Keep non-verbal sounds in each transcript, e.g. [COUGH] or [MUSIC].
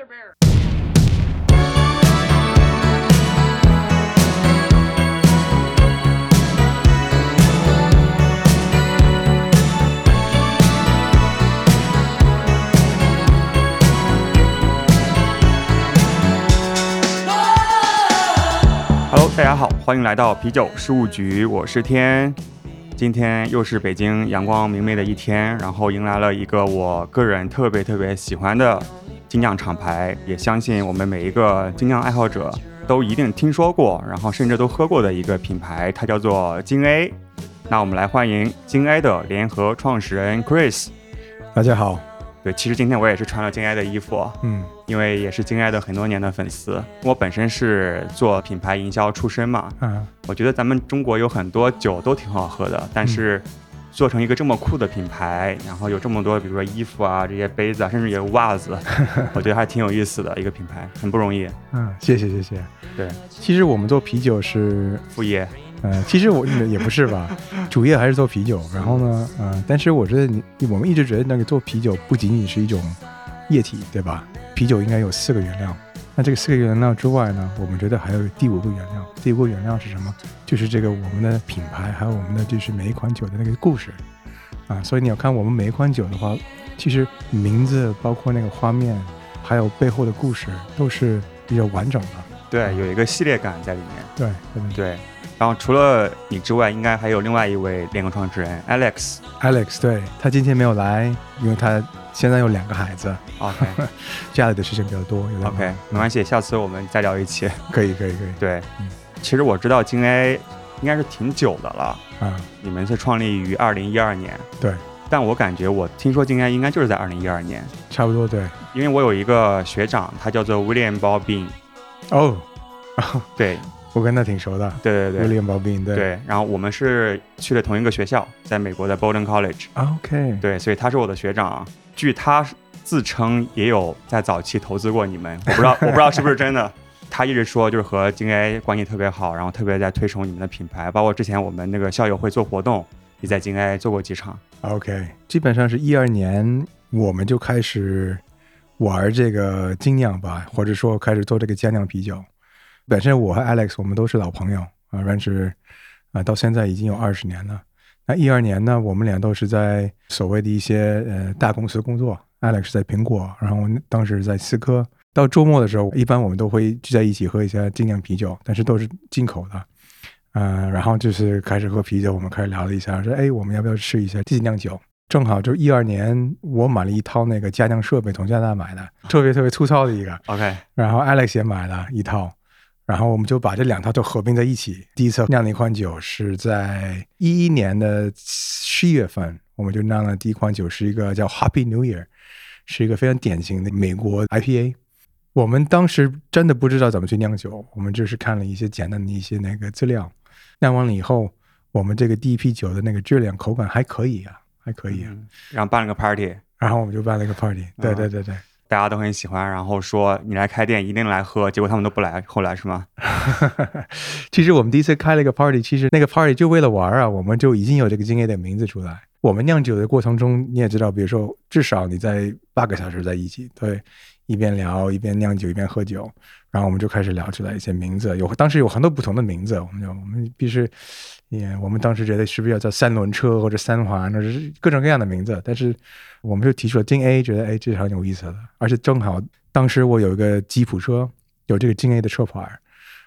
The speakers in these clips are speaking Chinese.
the Bear. Hello，大家好，欢迎来到啤酒事务局，我是天。今天又是北京阳光明媚的一天，然后迎来了一个我个人特别特别喜欢的精酿厂牌，也相信我们每一个精酿爱好者都一定听说过，然后甚至都喝过的一个品牌，它叫做金 A。那我们来欢迎金 A 的联合创始人 Chris。大家好，对，其实今天我也是穿了金 A 的衣服，嗯因为也是金 A 的很多年的粉丝。我本身是做品牌营销出身嘛，嗯，我觉得咱们中国有很多酒都挺好喝的，但是做成一个这么酷的品牌，然后有这么多，比如说衣服啊、这些杯子啊，甚至有袜子，[LAUGHS] 我觉得还挺有意思的一个品牌，很不容易。嗯，谢谢谢谢。对，其实我们做啤酒是，副业，嗯、其实我也不是吧，[LAUGHS] 主业还是做啤酒。然后呢，嗯、但是我觉得你我们一直觉得那个做啤酒不仅仅是一种液体，对吧？啤酒应该有四个原料。那这个四个原料之外呢，我们觉得还有第五个原料。第五个原料是什么？就是这个我们的品牌，还有我们的就是每一款酒的那个故事啊。所以你要看我们每一款酒的话，其实名字包括那个画面，还有背后的故事，都是比较完整的。对，有一个系列感在里面。对，对对对，然后除了你之外，应该还有另外一位联合创始人 Alex。Alex，对他今天没有来，因为他现在有两个孩子，OK。[LAUGHS] 家里的事情比较多，有点 OK，没关系，下次我们再聊一期。[LAUGHS] 可以可以可以。对嗯，其实我知道金 A 应该是挺久的了，啊，你们是创立于二零一二年。对，但我感觉我听说金 A 应该就是在二零一二年。差不多对。因为我有一个学长，他叫做 William Bobbin，哦，对我跟他挺熟的对对对，William Bobbin，对对，然后我们是去了同一个学校，在美国的 Bowdoin College，，OK，对，所以他是我的学长。据他自称，也有在早期投资过你们，我不知道 [LAUGHS] 我不知道是不是真的。他一直说就是和金 A 关系特别好，然后特别在推崇你们的品牌，包括之前我们那个校友会做活动，也在金 A 做过几场。OK，基本上是一二年我们就开始玩这个精酿吧，或者说开始做这个精酿啤酒。本身我和 Alex 我们都是老朋友啊，认识啊，到现在已经有二十年了。那一二年呢，我们俩都是在所谓的一些呃大公司工作，Alex 在苹果，然后当时在思科。到周末的时候，一般我们都会聚在一起喝一下精酿啤酒，但是都是进口的。嗯、然后就是开始喝啤酒，我们开始聊了一下，说，哎，我们要不要试一下自己酿酒？正好就一二年，我买了一套那个家酿设备，从加拿大买的，特别特别粗糙的一个。OK，然后 Alex 也买了一套，然后我们就把这两套都合并在一起。第一次酿的一款酒是在一一年的十一月份，我们就酿了第一款酒，是一个 [LAUGHS] 叫 Happy New Year，是一个非常典型的美国 IPA。我们当时真的不知道怎么去酿酒，我们就是看了一些简单的一些那个资料，酿完了以后，我们这个第一批酒的那个质量口感还可以啊，还可以啊。嗯，然后办了个 party，然后我们就办了一个 party，对对对对。大家都很喜欢，然后说你来开店一定来喝，结果他们都不来，后来是吗？[LAUGHS] 其实我们第一次开了一个 party，其实那个 party 就为了玩啊，我们就已经有这个经验的名字出来。我们酿酒的过程中，你也知道，比如说至少你在八个小时在一起，对，一边聊一边酿酒一边喝酒，然后我们就开始聊出来一些名字，有当时有很多不同的名字，我们就我们必须，也我们当时觉得是不是要叫三轮车或者三环，或者是各种各样的名字，但是我们就提出了京 A，觉得哎这是很有意思的，而且正好当时我有一个吉普车，有这个京 A 的车牌。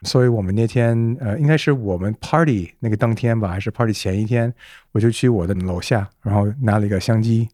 所以我们那天呃，应该是我们 party 那个当天吧，还是 party 前一天，我就去我的楼下，然后拿了一个相机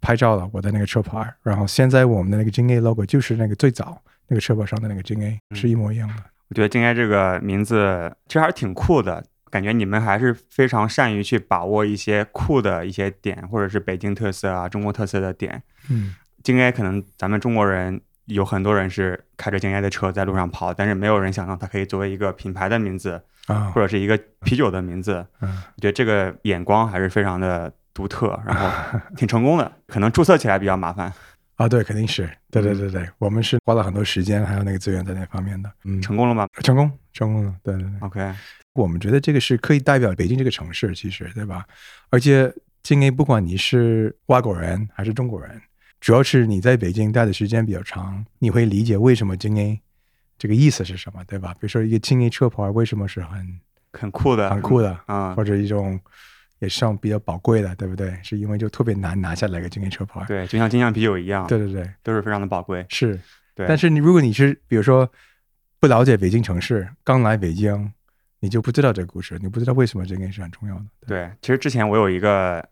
拍照了我的那个车牌，然后现在我们的那个京 A logo 就是那个最早那个车牌上的那个京 A 是一模一样的。我觉得金 A 这个名字其实还是挺酷的，感觉你们还是非常善于去把握一些酷的一些点，或者是北京特色啊、中国特色的点。嗯，金 A 可能咱们中国人有很多人是开着金 A 的车在路上跑，但是没有人想到它可以作为一个品牌的名字，啊或，者是一个啤酒的名字。嗯，我觉得这个眼光还是非常的独特，然后 [LAUGHS] 挺成功的。可能注册起来比较麻烦，啊，对，肯定是，对对对对，我们是花了很多时间还有那个资源在那方面的。嗯，成功了吗成功，成功了，对对对。？OK，我们觉得这个是可以代表北京这个城市，其实对吧？而且金 A 不管你是外国人还是中国人，主要是你在北京待的时间比较长，你会理解为什么京 A 这个意思是什么，对吧？比如说一个京 A 车牌为什么是很很酷的，很酷的，啊、或者一种也算比较宝贵的，对不对？是因为就特别难拿下来个京 A 车牌。对，就像金象啤酒一样，对对对，都是非常的宝贵。是。对，但是你如果你是比如说不了解北京城市，刚来北京，你就不知道这个故事，你不知道为什么这个是很重要的。对，其实之前我有一个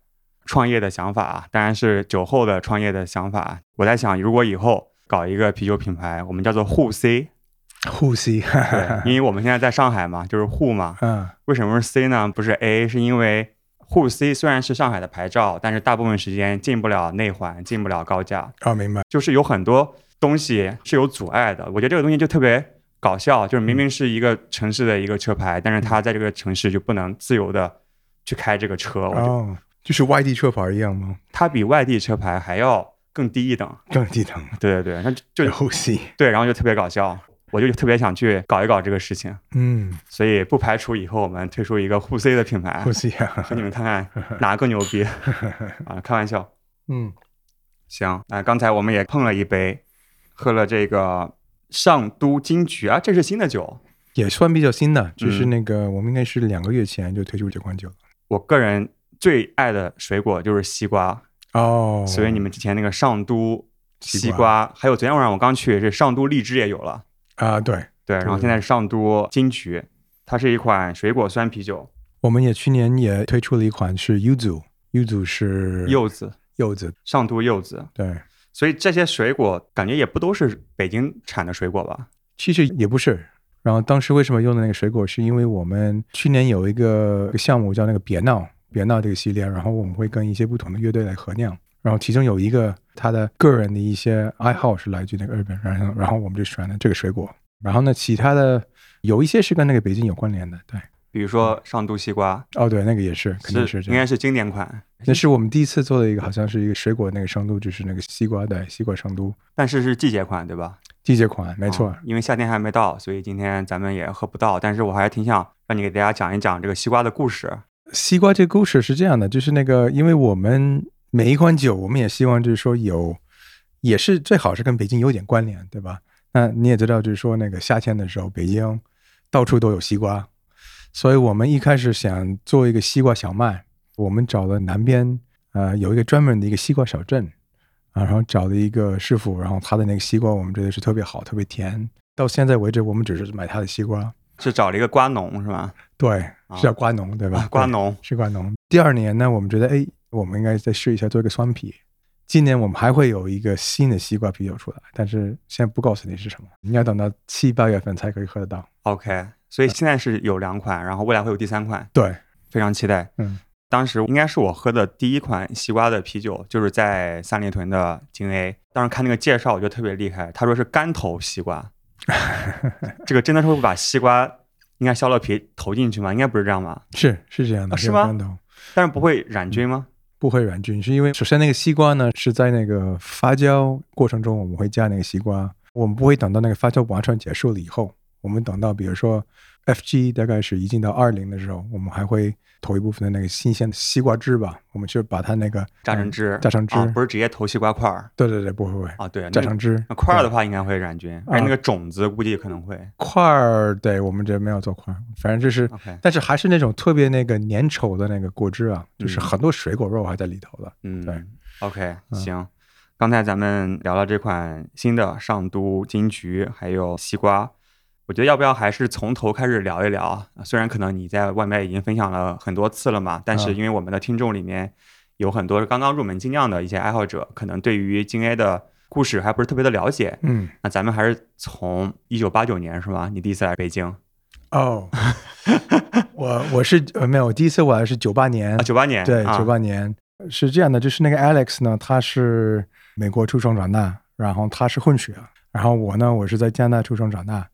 创业的想法，当然是酒后的创业的想法。我在想，如果以后搞一个啤酒品牌，我们叫做沪 C，[LAUGHS] 沪 C，对，因为我们现在在上海嘛，就是沪嘛。[LAUGHS] 嗯，为什么是 C 呢？不是 A，是因为沪 C 虽然是上海的牌照，但是大部分时间进不了内环，进不了高架，哦，明白。就是有很多东西是有阻碍的。我觉得这个东西就特别搞笑，就是明明是一个城市的一个车牌，但是它在这个城市就不能自由的去开这个车。哦，就是外地车牌一样吗？它比外地车牌还要更低一等。更低等。对对对，那就就沪 C，对，然后就特别搞笑。我就特别想去搞一搞这个事情，嗯，所以不排除以后我们推出一个沪 C 的品牌沪，C 啊，给你们看看哪个更牛逼 [LAUGHS] 啊！开玩笑。嗯，行，那、刚才我们也碰了一杯，喝了这个上都金桔啊，这是新的酒。也算比较新的，就是嗯那个我们应该是两个月前就推出这款酒了。我个人最爱的水果就是西瓜，哦，所以你们之前那个上都西西瓜，还有昨天晚上我刚去，这上都荔枝也有了。啊，对，对，然后现在是上都金桔，它是一款水果酸啤酒，我们也去年也推出了一款是 Yuzu，Yuzu 是柚子，柚子，上都柚子。对，所以这些水果感觉也不都是北京产的水果吧？其实也不是。然后当时为什么用的那个水果，是因为我们去年有一个项目叫那个别闹别闹这个系列，然后我们会跟一些不同的乐队来合酿，然后其中有一个他的个人的一些爱好是来自于那个日本，然后然后我们就选了这个水果，然后呢，其他的有一些是跟那个北京有关联的，对，比如说上都西瓜，哦对，那个也是肯定是。应该是经典款，那是我们第一次做的一个，好像是一个水果那个上都，就是那个西瓜的西瓜上都但是是季节款，对吧？季节款，没错。啊因为夏天还没到，所以今天咱们也喝不到。但是我还挺想让你给大家讲一讲这个西瓜的故事。西瓜这个故事是这样的，就是那个，因为我们每一款酒，我们也希望就是说有，也是最好是跟北京有点关联，对吧？那你也知道，就是说那个夏天的时候，北京到处都有西瓜，所以我们一开始想做一个西瓜小麦，我们找了南边呃有一个专门的一个西瓜小镇啊，然后找了一个师傅，然后他的那个西瓜我们觉得是特别好，特别甜。到现在为止，我们只是买他的西瓜，是找了一个瓜农是吧？对，啊是叫瓜农，对吧？对瓜农，是瓜农。第二年呢，我们觉得，哎，我们应该再试一下做一个双皮。今年我们还会有一个新的西瓜啤酒出来，但是现在不告诉你是什么，你要等到七八月份才可以喝得到。OK，所以现在是有两款，然后未来会有第三款，对，非常期待。嗯，当时应该是我喝的第一款西瓜的啤酒，就是在三里屯的京 A。当时看那个介绍，我觉得特别厉害，他说是干投西瓜，[LAUGHS] 这个真的是会把西瓜应该削了皮投进去吗？应该不是这样吧？是是这样的，啊是吗但是不会染菌吗？不会软菌，是因为首先那个西瓜呢是在那个发酵过程中，我们会加那个西瓜，我们不会等到那个发酵完全结束了以后，我们等到比如说 FG 大概是已经到二零的时候，我们还会投一部分的那个新鲜的西瓜汁吧，我们去把它那个榨成汁，榨成汁啊，不是直接投西瓜块儿对对对，不会不会啊？对，榨成汁那块儿的话应该会染菌，啊而且那个种子估计可能会。块儿，对我们这没有做块儿，反正就是，但是还是那种特别那个粘稠的那个果汁啊，就是嗯很多水果肉还在里头的。嗯，对，OK，嗯行。刚才咱们聊了这款新的上都金桔，还有西瓜，我觉得要不要还是从头开始聊一聊啊？虽然可能你在外面已经分享了很多次了嘛，但是嗯。因为我们的听众里面有很多刚刚入门精酿的一些爱好者，可能对于精 A 的故事还不是特别的了解。嗯，那咱们还是从一九八九年是吗？你第一次来北京。哦，[LAUGHS] 我我是呃没有，我第一次我来是九八年啊，，九八年，对，啊。九八年。是这样的，就是那个 Alex 呢，他是美国出生长大，然后他是混血，然后我呢，我是在加拿大出生长大，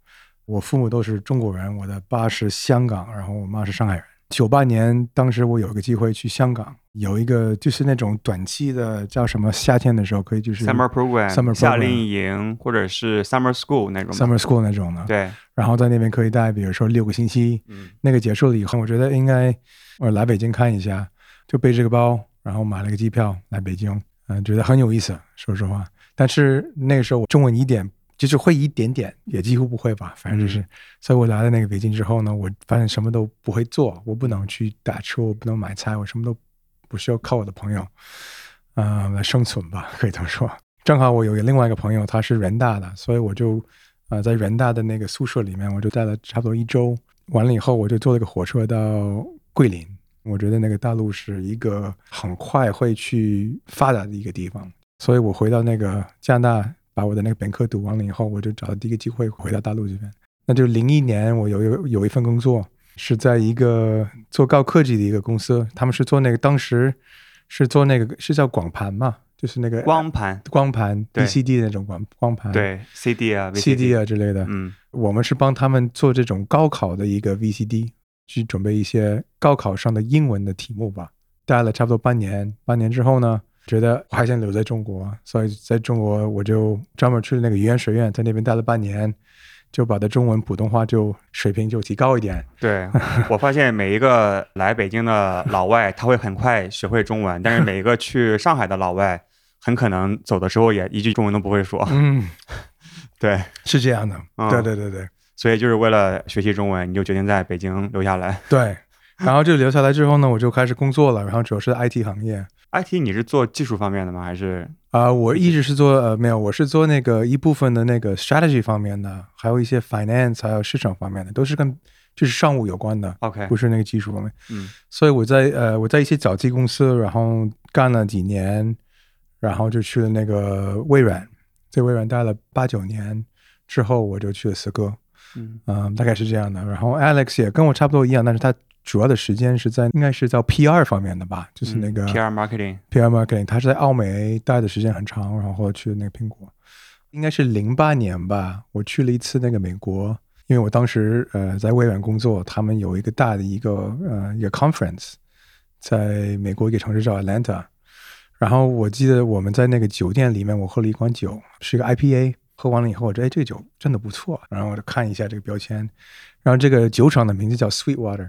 我父母都是中国人，我的爸是香港，然后我妈是上海人。九八年，当时我有一个机会去香港，有一个就是那种短期的叫什么夏天的时候可以就是 summer program、summer 夏令营或者是 summer school 那种 summer school 那种的，对，然后在那边可以待，比如说六个星期，嗯那个结束了以后，我觉得应该我来北京看一下，就背这个包，然后买了个机票来北京。嗯、觉得很有意思，说实话。但是那个时候我中文一点就是会一点点，也几乎不会吧，反正就是。嗯所以我来了那个北京之后呢，我发现什么都不会做，我不能去打车，我不能买菜，我什么都不需要靠我的朋友，呃，来生存吧，[LAUGHS] 可以这么说。正好我有另外一个朋友，他是人大的，所以我就呃在人大的那个宿舍里面，我就待了差不多一周。完了以后，我就坐了个火车到桂林。我觉得那个大陆是一个很快会去发达的一个地方，所以我回到那个加拿大，把我的那个本科读完了以后，我就找到第一个机会回到大陆这边。那就零一年，我有有有一份工作，是在一个做高科技的一个公司，他们是做那个当时是做那个是叫广盘嘛，就是那个光盘，光盘对 VCD 的那种光光盘，对 CD 啊 CD 啊之类的。嗯我们是帮他们做这种高考的一个 VCD，去准备一些高考上的英文的题目吧。待了差不多半年，半年之后呢，觉得我还想留在中国，所以在中国我就专门去了那个语言学院，在那边待了半年，就把的中文普通话就水平就提高一点。对，[LAUGHS] 我发现每一个来北京的老外，他会很快学会中文，但是每一个去上海的老外，很可能走的时候也一句中文都不会说。嗯，[LAUGHS] 对，是这样的。嗯对对对对所以就是为了学习中文，你就决定在北京留下来。对。[LAUGHS] 然后就留下来之后呢，我就开始工作了，然后主要是 IT 行业。IT 你是做技术方面的吗？还是啊、我一直是做呃没有，我是做那个一部分的那个 strategy 方面的，还有一些 finance，还有市场方面的，都是跟就是商务有关的，OK？不是那个技术方面。嗯所以我在呃我在一些早期公司，然后干了几年，然后就去了那个微软，在微软待了八九年之后，我就去了思科，嗯嗯、大概是这样的。然后 Alex 也跟我差不多一样，但是他主要的时间是在应该是在 PR 方面的吧，就是那个、嗯 PR marketing。PR marketing，他是在澳美待的时间很长，然后去那个苹果，应该是零八年吧，我去了一次那个美国，因为我当时呃在微软工作，他们有一个大的一个呃一个 conference，在美国一个城市叫 Atlanta，然后我记得我们在那个酒店里面，我喝了一款酒，是一个 IPA，喝完了以后，我觉得哎这个酒真的不错，然后我就看一下这个标签，然后这个酒厂的名字叫 Sweetwater。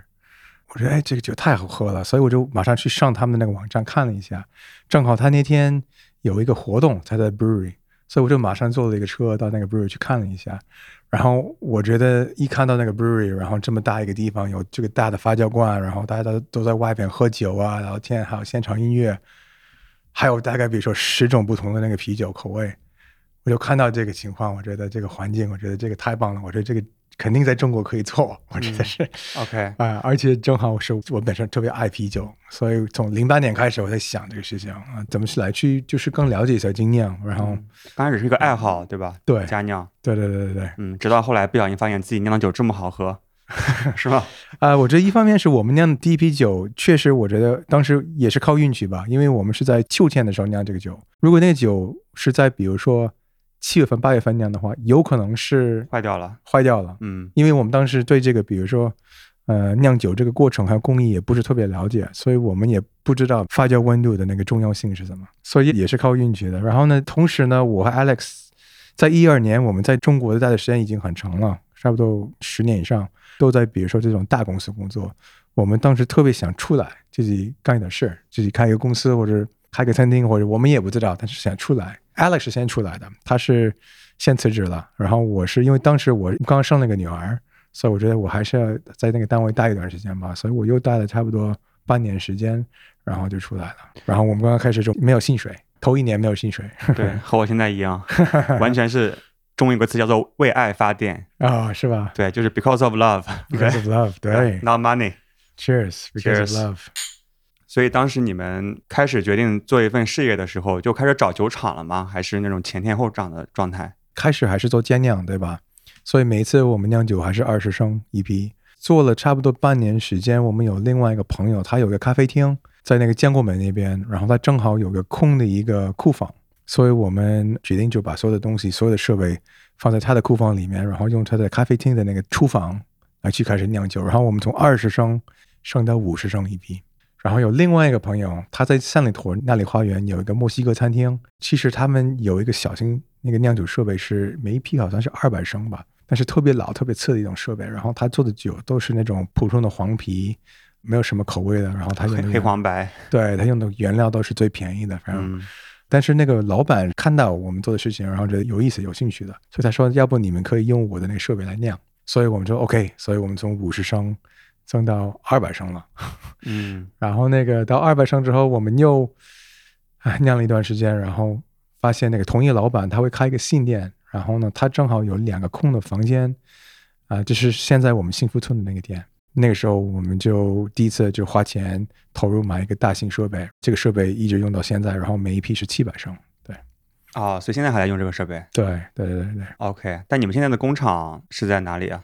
我觉得哎，这个酒太好喝了，所以我就马上去上他们那个网站看了一下，正好他那天有一个活动，他在 brewery，所以我就马上坐了一个车到那个 brewery 去看了一下。然后我觉得一看到那个 brewery，然后这么大一个地方，有这个大的发酵罐，然后大家都都在外边喝酒啊、聊天，还有现场音乐，还有大概比如说十种不同的那个啤酒口味，我就看到这个情况，我觉得这个环境，我觉得这个太棒了，我觉得这个肯定在中国可以做，[LAUGHS] 我觉得是。OK，啊、而且正好是我本身特别爱啤酒，所以从零八年开始我在想这个事情啊，怎么去来去就是更了解一下精酿，然后、刚开始是一个爱好，对吧？对家酿，对对对对对，嗯，直到后来不小心发现自己酿的酒这么好喝，[LAUGHS] 是吧？啊、我觉得一方面是我们酿的第一批酒，确实我觉得当时也是靠运气吧，因为我们是在秋天的时候酿这个酒，如果那个酒是在比如说七月份八月份那样的话，有可能是坏掉了，坏掉了，嗯因为我们当时对这个，比如说，呃，酿酒这个过程还有工艺也不是特别了解，所以我们也不知道发酵温度的那个重要性是什么，所以也是靠运气的。然后呢，同时呢，我和 Alex 在一二年我们在中国待的时间已经很长了，差不多十年以上，都在比如说这种大公司工作。我们当时特别想出来，自己干一点事儿，自己开一个公司或者开个餐厅，或者我们也不知道，但是想出来。Alex 是先出来的，他是先辞职了，然后我是因为当时我刚生了个女儿，所以我觉得我还是要在那个单位待一段时间吧，所以我又待了差不多半年时间，然后就出来了。然后我们刚刚开始就没有薪水，头一年没有薪水对，和我现在一样，完全是中文有个词叫做为爱发电，啊、是吧对，就是 because of love，？Because of love，对，[LAUGHS] not money。，Cheers，Because of love。所以当时你们开始决定做一份事业的时候，就开始找酒厂了吗？还是那种前店后厂的状态？开始还是做兼酿，对吧？所以每一次我们酿酒还是二十升一批，做了差不多半年时间。我们有另外一个朋友，他有个咖啡厅在那个建国门那边，然后他正好有个空的一个库房，所以我们决定就把所有的东西、所有的设备放在他的库房里面，然后用他的咖啡厅的那个厨房来去开始酿酒。然后我们从二十升升到五十升一批。然后有另外一个朋友，他在三里屯那里花园有一个墨西哥餐厅，其实他们有一个小型那个酿酒设备是每一批好像是二百升吧，但是特别老、特别次的一种设备。然后他做的酒都是那种普通的黄啤，没有什么口味的。然后他用的黑黑黄白，对他用的原料都是最便宜的，反正。嗯但是那个老板看到我们做的事情，然后觉得有意思、有兴趣的，所以他说，要不你们可以用我的那个设备来酿。所以我们就 OK，所以我们从五十升增到二百升了。[LAUGHS] 嗯然后那个到二百升之后，我们又哎酿了一段时间，然后发现那个同一个老板他会开一个新店，然后呢，他正好有两个空的房间，啊、就是现在我们幸福村的那个店。那个时候我们就第一次就花钱投入买一个大型设备，这个设备一直用到现在，然后每一批是七百升。对哦，所以现在还在用这个设备。对对对对对，OK，但你们现在的工厂是在哪里啊？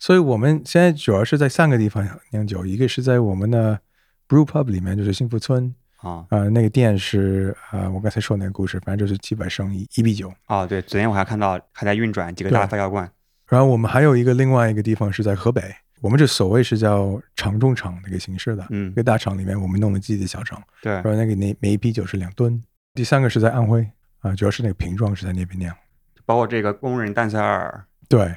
所以我们现在主要是在三个地方酿酒，一个是在我们的 Brew Pub 里面，就是幸福村，啊、呃，那个店是呃，我刚才说那个故事，反正就是七百升一一比九。哦，对，昨天我还看到还在运转几个大对发酵罐。然后我们还有一个另外一个地方是在河北，我们这所谓是叫厂中厂那个形式的，嗯一个大厂里面我们弄了自己的小厂，对然，后那个那每一批酒是两吨。第三个是在安徽啊、主要是那个瓶装是在那边酿。包括这个工人丹塞尔。对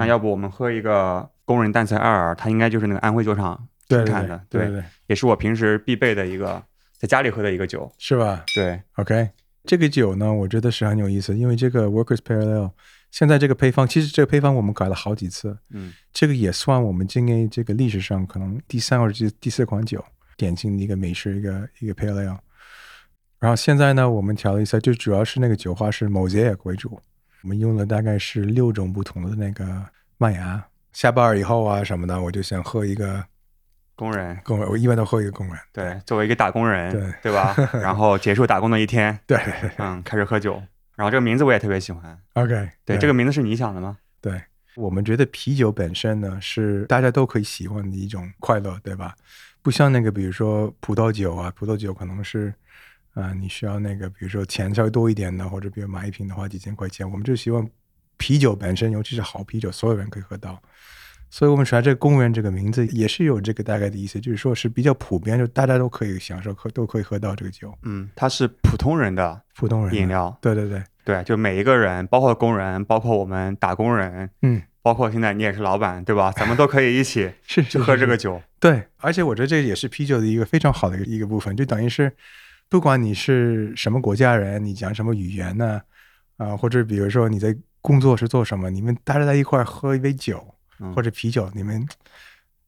那要不我们喝一个工人淡塞二，它应该就是那个安徽酒厂生产的，对对对，也是我平时必备的一个在家里喝的一个酒。是吧对，？OK，这个酒呢，我觉得是很有意思，因为这个 Workers Parallel 现在这个配方，其实这个配方我们改了好几次，嗯这个也算我们今年这个历史上可能第三或者第第四款酒，典型的一个美式一个一个 pale ale。然后现在呢，我们调了一下，就主要是那个酒花是 mosaic 为主，我们用了大概是六种不同的那个麦芽。下班以后啊什么的，我就想喝一个工人，工人，我一般都喝一个工人。对，作为一个打工人，对对吧？然后结束打工的一天，对嗯，[LAUGHS] 开始喝酒。然后这个名字我也特别喜欢，，OK，对，这个名字是你想的吗？对，我们觉得啤酒本身呢是大家都可以喜欢的一种快乐，对吧？不像那个比如说葡萄酒啊，葡萄酒可能是，啊、你需要那个比如说钱稍微多一点的，或者比如买一瓶的话几千块钱，我们就希望啤酒本身，尤其是好啤酒，所有人可以喝到。所以我们说这个公园这个名字也是有这个大概的意思，就是说是比较普遍，就大家都可以享受喝，都可以喝到这个酒，嗯，它是普通人的普通人饮。料，对对对，对，就每一个人，包括工人，包括我们打工人，嗯，包括现在你也是老板，对吧？咱们都可以一起 [LAUGHS] 是去喝这个。酒。对，而且我觉得这也是啤酒的一个非常好的一个一个部分，就等于是，不管你是什么国家人，你讲什么语言呢，啊、或者比如说你在工作是做什么，你们大家在一块儿喝一杯酒嗯或者啤酒，你们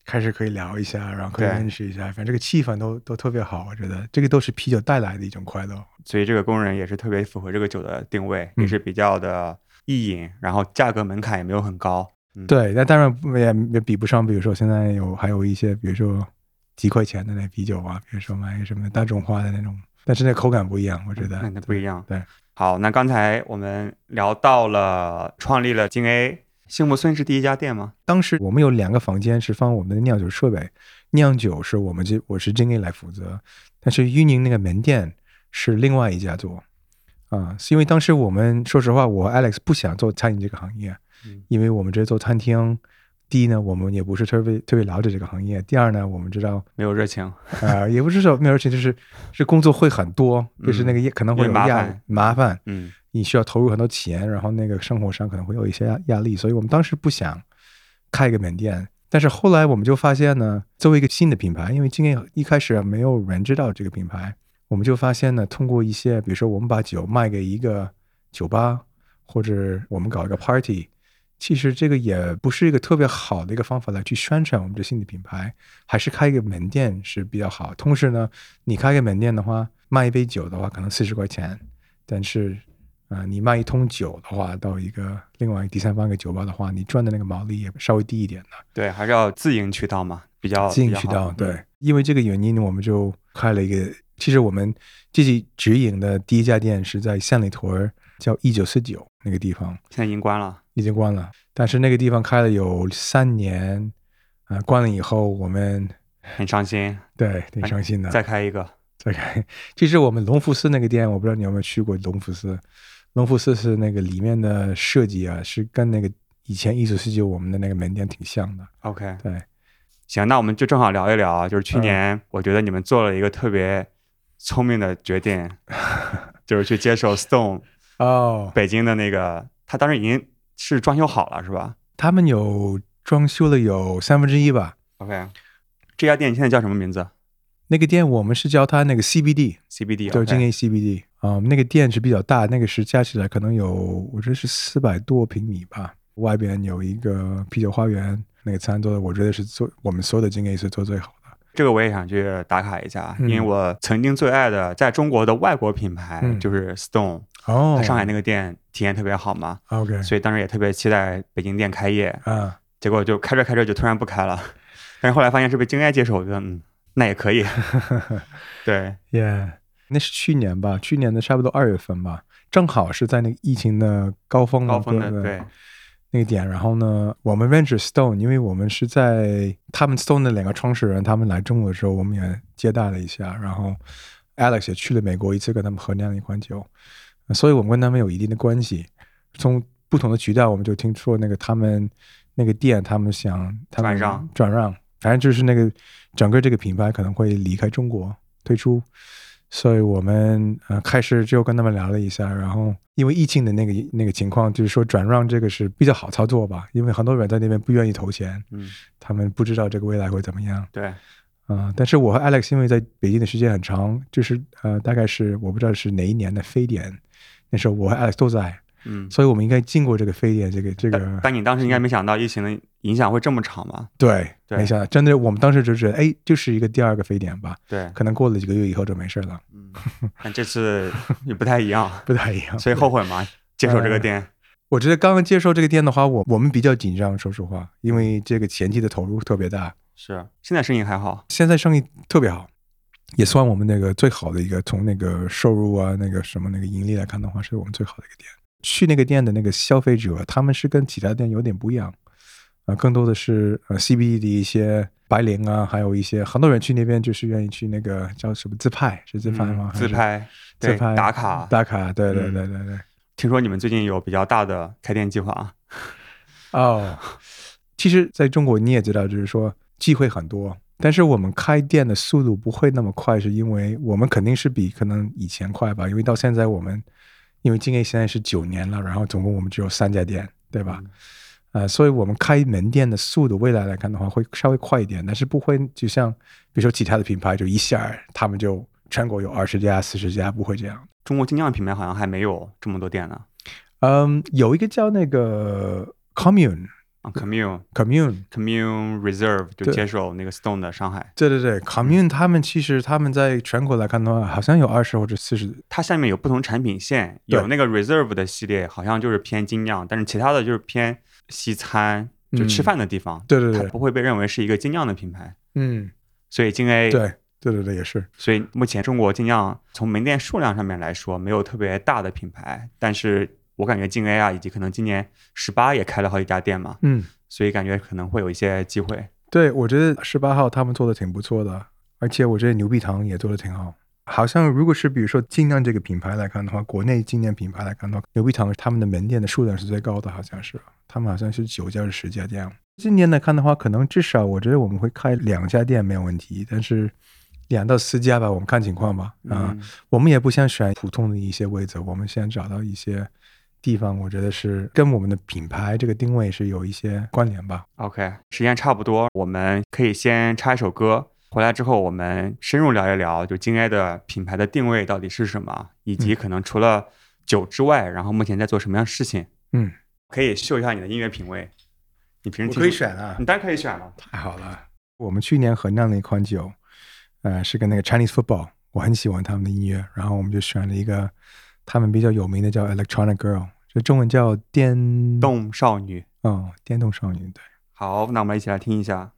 开始可以聊一下，然后可以认识一下，反正这个气氛都都特别好，我觉得这个都是啤酒带来的一种快乐。所以这个工人也是特别符合这个酒的定位，嗯也是比较的易饮，然后价格门槛也没有很高。嗯，对，那当然也也比不上，比如说现在有还有一些，比如说几块钱的那啤酒啊，比如说买什么大众化的那种，但是那口感不一样，我觉得那那不一样。对，好，那刚才我们聊到了创立了京 A，幸福村是第一家店吗？当时我们有两个房间是放我们的酿酒设备，酿酒是我们这我是经理来负责，但是运营那个门店是另外一家做，啊、是因为当时我们说实话，我 Alex 不想做餐饮这个行业，嗯因为我们直接做餐厅。第一呢，我们也不是特别特别了解这个行业；第二呢，我们知道，没有热情。[LAUGHS] 呃，也不是说没有，热情就是是工作会很多，就是那个可能会有压因为麻烦麻烦，嗯你需要投入很多钱，然后那个生活上可能会有一些压压力，所以我们当时不想开一个门店。但是后来我们就发现呢，作为一个新的品牌，因为今年一开始没有人知道这个品牌，我们就发现呢，通过一些，比如说我们把酒卖给一个酒吧，或者我们搞一个 party，其实这个也不是一个特别好的一个方法来去宣传我们这新的品牌，还是开一个门店是比较好。同时呢，你开个门店的话，卖一杯酒的话可能四十块钱，但是啊、呃你卖一桶酒的话，到一个另外第三方一个酒吧的话，你赚的那个毛利也稍微低一点的。对，还是要自营渠道嘛，比较自营渠道对，因为这个原因，我们就开了一个。其实我们自己直营的第一家店是在三里屯儿，叫一九四九那个地方，现在已经关了。已经关了。但是那个地方开了有三年，啊、关了以后，我们很伤心，对挺伤心的。再开一个。再开，其实我们隆福寺那个店，我不知道你有没有去过隆福寺。隆福寺是那个里面的设计啊，是跟那个以前一九四九我们的那个门店挺像的。OK，对，行，那我们就正好聊一聊啊，就是去嗯年我觉得你们做了一个特别聪明的决定，[LAUGHS] 就是去接受 Stone 哦，北京的那个，他当时已经是装修好了，是吧他们有装修了有三分之一吧。？OK，这家店现在叫什么名字？那个店我们是叫它那个 CBD，CBD 对，OK 金 A CBD 啊、那个店是比较大，那个是加起来可能有，我觉得是四百多平米吧。外边有一个啤酒花园，那个餐桌的，我觉得是做我们所有的金 A 是做最好的。这个我也想去打卡一下，嗯因为我曾经最爱的在中国的外国品牌嗯就是 Stone，、哦它上海那个店体验特别好嘛，OK 所以当时也特别期待北京店开业，啊，结果就开着开着就突然不开了，但是后来发现是被京 A 接手，我觉得嗯，那也可以，[LAUGHS] 对，Yeah，那是去年吧，去年的差不多二月份吧，正好是在那个疫情的高峰嘛高峰的对不对，那个点。然后呢，我们认识 Stone，因为我们是在他们 Stone 的两个创始人他们来中国的时候，我们也接待了一下。然后 Alex 也去了美国一次，跟他们喝酿了一款酒，呃所以我们跟他们有一定的关系。从不同的渠道，我们就听说那个他们那个店，他们想他们转让转让，反正就是那个整个这个品牌可能会离开中国退出。所以我们呃开始就跟他们聊了一下，然后因为疫情的那个那个情况，就是说转让这个是比较好操作吧，因为很多人在那边不愿意投钱，嗯，他们不知道这个未来会怎么样。对，啊、但是我和 Alex 因为在北京的时间很长，就是呃大概是我不知道是哪一年的非典，那时候我和 Alex 都在，嗯，所以我们应该经过这个非典这个这个但你当时应该没想到疫情的影响会这么长吧？对，对。没想到真的我们当时就觉得哎就是一个第二个非典吧，对，可能过了几个月以后就没事了，嗯，但这次也不太一样，[LAUGHS] 不太一样。所以后悔吗？接受这个呃店，我觉得刚刚接受这个店的话，我我们比较紧张，说实话，因为这个前期的投入特别大，是现在生意还好，现在生意特别好，也算我们那个最好的一个，从那个收入啊，那个什么那个盈利来看的话，是我们最好的一个店。去那个店的那个消费者，他们是跟其他店有点不一样，呃，更多的是呃 CBD 的一些白领啊，还有一些很多人去那边就是愿意去那个叫什么自拍，是自拍吗？嗯自拍，对自拍打卡。打卡，对对嗯对对对。听说你们最近有比较大的开店计划啊？哦，其实在中国你也知道，就是说机会很多，但是我们开店的速度不会那么快，是因为我们肯定是比可能以前快吧，因为到现在我们因为今年现在是九年了，然后总共我们只有三家店，对吧？呃，所以我们开门店的速度未来来看的话会稍微快一点，但是不会就像比如说其他的品牌就一下儿他们就全国有二十家、四十家，不会这样。中国精酿品牌好像还没有这么多店呢。嗯，有一个叫那个 Commune 啊，Commune Commune。Commune Reserve 就接受那个 Stone 的伤害，对对对，Commune 他们其实他们在全国来看的话，好像有二十或者四十。它下面有不同产品线，有那个 Reserve 的系列，好像就是偏精酿，但是其他的就是偏西餐，就吃嗯饭的地方，对对对，它不会被认为是一个精酿的品牌。嗯，所以京 A 对对对对，也是。所以目前中国精酿从门店数量上面来说，没有特别大的品牌，但是我感觉京 A 啊，以及可能今年十八也开了好几家店嘛，嗯，所以感觉可能会有一些机会。对，我觉得十八号他们做的挺不错的，而且我觉得牛碧堂也做的挺好。好像如果是比如说精酿这个品牌来看的话，国内精酿品牌来看的话，牛碧堂他们的门店的数量是最高的，好像是，他们好像是九家是十家店。今年来看的话，可能至少我觉得我们会开两家店没有问题，但是两到四家吧，我们看情况吧。啊、嗯，我们也不想选普通的一些位置，我们先找到一些地方，我觉得是跟我们的品牌这个定位是有一些关联吧。OK，时间差不多，我们可以先插一首歌。回来之后，我们深入聊一聊，就京 A 的品牌的定位到底是什么，以及可能除了酒之外，然后目前在做什么样的事情。嗯，可以秀一下你的音乐品味。你平时听什么，啊你当然可以选了。太好了。我们去年合酿了一款酒，呃，是跟那个 Chinese Football，我很喜欢他们的音乐，然后我们就选了一个他们比较有名的叫 Electronic Girl，就中文叫电动少女。哦，电动少女，对。好，那我们一起来听一下。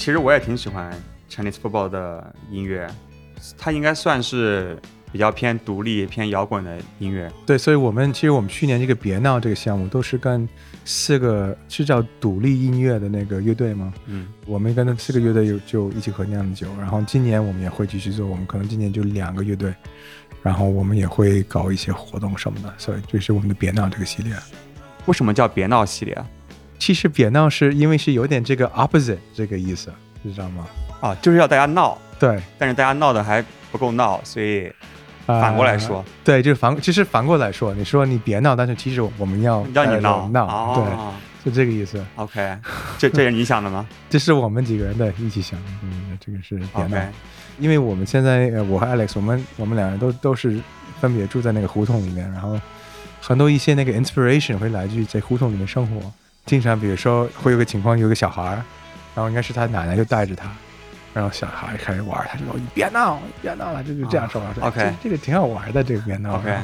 其实我也挺喜欢 Chinese football 的音乐，它应该算是比较偏独立、偏摇滚的音乐。对，所以我们其实我们去年这个别闹这个项目都是跟四个是叫独立音乐的那个乐队吗？嗯，我们跟那四个乐队有就一起合酿的酒，然后今年我们也会继续做，我们可能今年就两个乐队，然后我们也会搞一些活动什么的，所以这是我们的别闹这个系列。为什么叫别闹系列啊？其实别闹是因为是有点这个 opposite 这个意思，你知道吗？啊，就是要大家闹，对，但是大家闹的还不够闹，所以反过来说，呃对，就是反，其实反过来说，你说你别闹，但是其实我们要呃要你闹闹，对，哦就这个意思。OK，这这是你想的吗 [LAUGHS] 这是我们几个人的一起想的，嗯，这个是别闹。因为我们现在，呃，我和 Alex，我们我们两人都都是分别住在那个胡同里面，然后很多一些那个 inspiration 会来自于在胡同里面生活。经常比如说会有个情况，有个小孩儿，然后应该是他奶奶就带着他，然后小孩开始玩，他就说你别闹，你别闹了，就是这样说。话说 OK 这这个挺好玩的，这个别闹。OK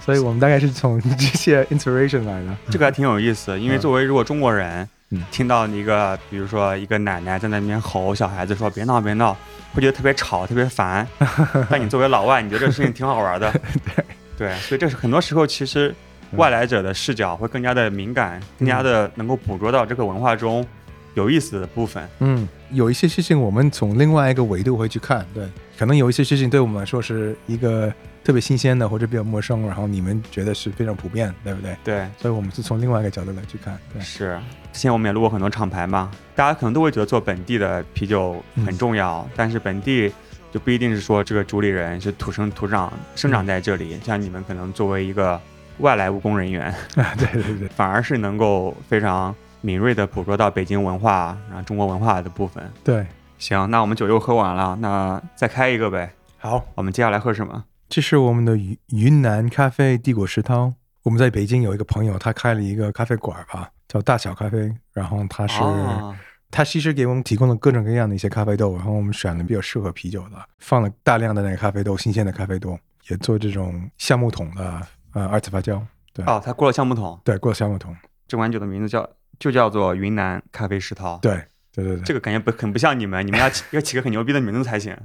所以我们大概是从这些 inspiration 来的。这个还挺有意思，因为嗯作为如果中国人嗯听到一个，比如说一个奶奶在那边吼小孩子说别闹别闹，会觉得特别吵特别烦。[LAUGHS] 但你作为老外，你觉得这个事情挺好玩的，[LAUGHS] 对对，所以这是很多时候其实外来者的视角会更加的敏感，更加的能够捕捉到这个文化中有意思的部分。嗯，有一些事情我们从另外一个维度会去看，对，可能有一些事情对我们来说是一个特别新鲜的或者比较陌生，然后你们觉得是非常普遍，对不对？对，所以我们是从另外一个角度来去看，对，是。之前我们也录过很多厂牌嘛，大家可能都会觉得做本地的啤酒很重要，但是本地就不一定是说这个主理人是土生土长生长在这里，像你们可能作为一个外来务工人员，[LAUGHS] 啊，对对对，反而是能够非常敏锐地捕捉到北京文化，然后中国文化的部分。对，行，那我们酒又喝完了，那再开一个呗。好，我们接下来喝什么？这是我们的云云南咖啡帝国食堂。我们在北京有一个朋友，他开了一个咖啡馆吧，叫大小咖啡，然后他是。哦他其实给我们提供了各种各样的一些咖啡豆，然后我们选了比较适合啤酒的，放了大量的那个咖啡豆，新鲜的咖啡豆，也做这种橡木桶的呃二次发酵。对，哦，它过了橡木桶，对，过了橡木桶。这款酒的名字叫就叫做云南咖啡石涛。，对，对对对。这个感觉不很不像你们，你们要起 [LAUGHS] 要起个很牛逼的名字才行。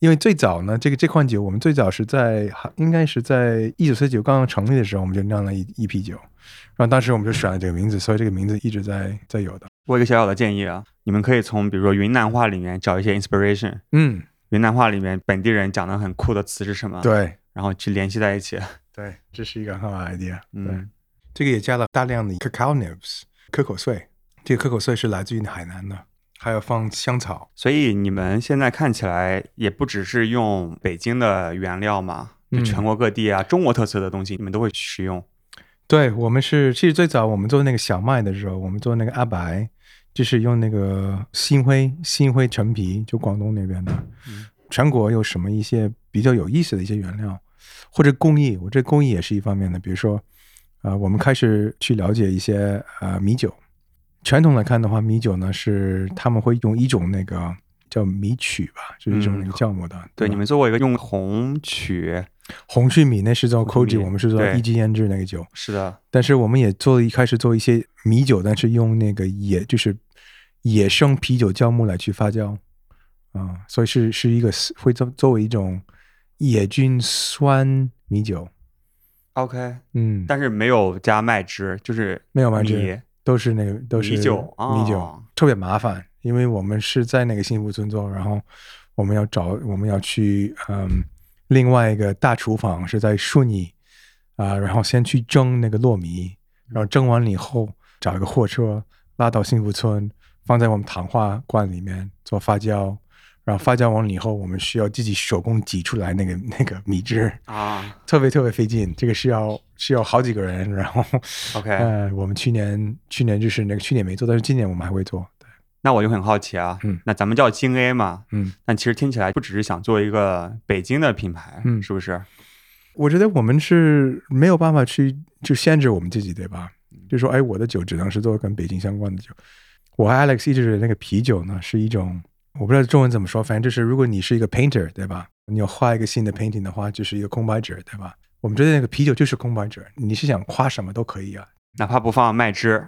因为最早呢，这个这款酒我们最早是在应该是在一九四九刚刚成立的时候，我们就酿了一一批酒，然后当时我们就选了这个名字，所以这个名字一直在在有的。我有一个小小的建议啊，你们可以从比如说云南话里面找一些 inspiration，嗯，云南话里面本地人讲的很酷的词是什么？，对然后去联系在一起。对，这是一个很好的 idea。嗯，这个也加了大量的 cacao nibs 可可碎，这个可可碎是来自于海南的，还有放香草。所以你们现在看起来也不只是用北京的原料嘛，就嗯全国各地啊，中国特色的东西你们都会使用。对我们是，其实最早我们做那个小麦的时候，我们做那个阿白，就是用那个新灰新灰陈皮，就广东那边的。嗯全国有什么一些比较有意思的一些原料，或者工艺？我这工艺也是一方面的，比如说，呃，我们开始去了解一些呃米酒。传统来看的话，米酒呢是他们会用一种那个叫米曲吧，就是一种那个嗯酵母的。对，吧你们做过一个用红曲，红曲米那是做 koji，我们是做一级腌制那个酒。是的，但是我们也做了一开始做一些米酒，但是用那个野就是野生啤酒酵母来去发酵，啊、所以是是一个会作作为一种野菌酸米酒，OK，嗯，但是没有加麦汁，就是没有麦汁都是那个都是米酒米酒、哦。特别麻烦，因为我们是在那个幸福村做，然后我们要找我们要去嗯另外一个大厨房是在顺义啊、然后先去蒸那个糯米，然后蒸完了以后找一个货车拉到幸福村，放在我们糖化罐里面做发酵。然后发酵完了以后，我们需要自己手工挤出来那个那个米汁，啊特别特别费劲。这个是要是要好几个人，然后，OK，、呃，我们去年去年就是那个去年没做，但是今年我们还会做。对，那我就很好奇啊，嗯那咱们叫京 A 嘛，嗯，但其实听起来不只是想做一个北京的品牌，嗯是不是？我觉得我们是没有办法去就限制我们自己，对吧？就说哎，我的酒只能是做跟北京相关的酒。我和 Alex 一直觉得那个啤酒呢是一种，我不知道中文怎么说，反正就是如果你是一个 painter，对吧？你要画一个新的 painting 的话，就是一个空白纸，对吧？我们觉得那个啤酒就是空白纸，你是想夸什么都可以啊。哪怕不放麦汁，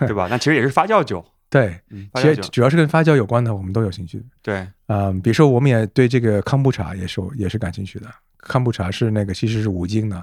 对吧？那其实也是发酵酒，[LAUGHS] 对，嗯，其实，主要是跟发酵有关的，我们都有兴趣。对，嗯，比如说我们也对这个康布茶也是也是感兴趣的。康布茶是那个其实是五斤的，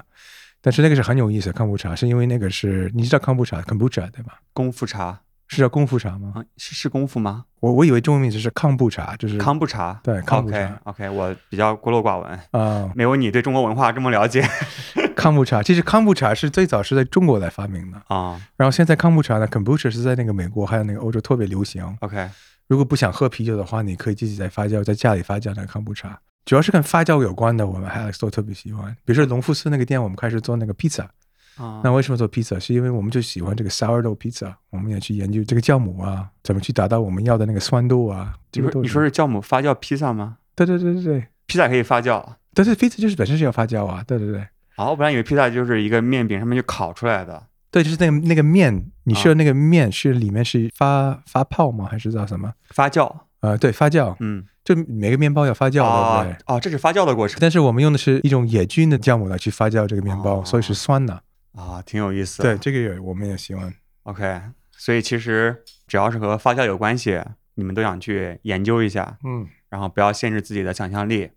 但是那个是很有意思。康布茶是因为那个是你知道康布茶 kombucha 对吧？功夫茶是叫功夫茶吗？啊，是是功夫吗？我我以为中文名字是康布茶，就是康布茶，对康布 OK 茶 OK，我比较孤陋寡闻，啊、[LAUGHS] 没有你对中国文化这么了解 [LAUGHS] 康布茶。其实康布茶是最早是在中国来发明的，啊。然后现在康布茶呢，kombucha 是在那个美国还有那个欧洲特别流行。OK，如果不想喝啤酒的话，你可以自己在发酵，在家里发酵那个康布茶，主要是跟发酵有关的，我们 Alex 都特别喜欢。比如说隆福寺那个店，我们开始做那个披萨。啊，那为什么做披萨？是因为我们就喜欢这个 sourdough pizza，我们也去研究这个酵母啊，怎么去达到我们要的那个酸度啊。这个你说你说是酵母发酵披萨吗？对对对对对，披萨可以发酵但是披萨就是本身是要发酵啊。对对对啊？我本来以为披萨就是一个面饼上面就烤出来的对，就是那个那个面，你啊说的那个面是里面是发发泡吗？还是叫什么？发酵，呃，对，发酵，嗯，就每个面包要发酵，对不啊对？哦，这是发酵的过程但是我们用的是一种野菌的酵母来去发酵这个面包，哦所以是酸的。啊，挺有意思。对，这个也我们也喜欢。，OK，所以其实只要是和发酵有关系，你们都想去研究一下，嗯，然后不要限制自己的想象力。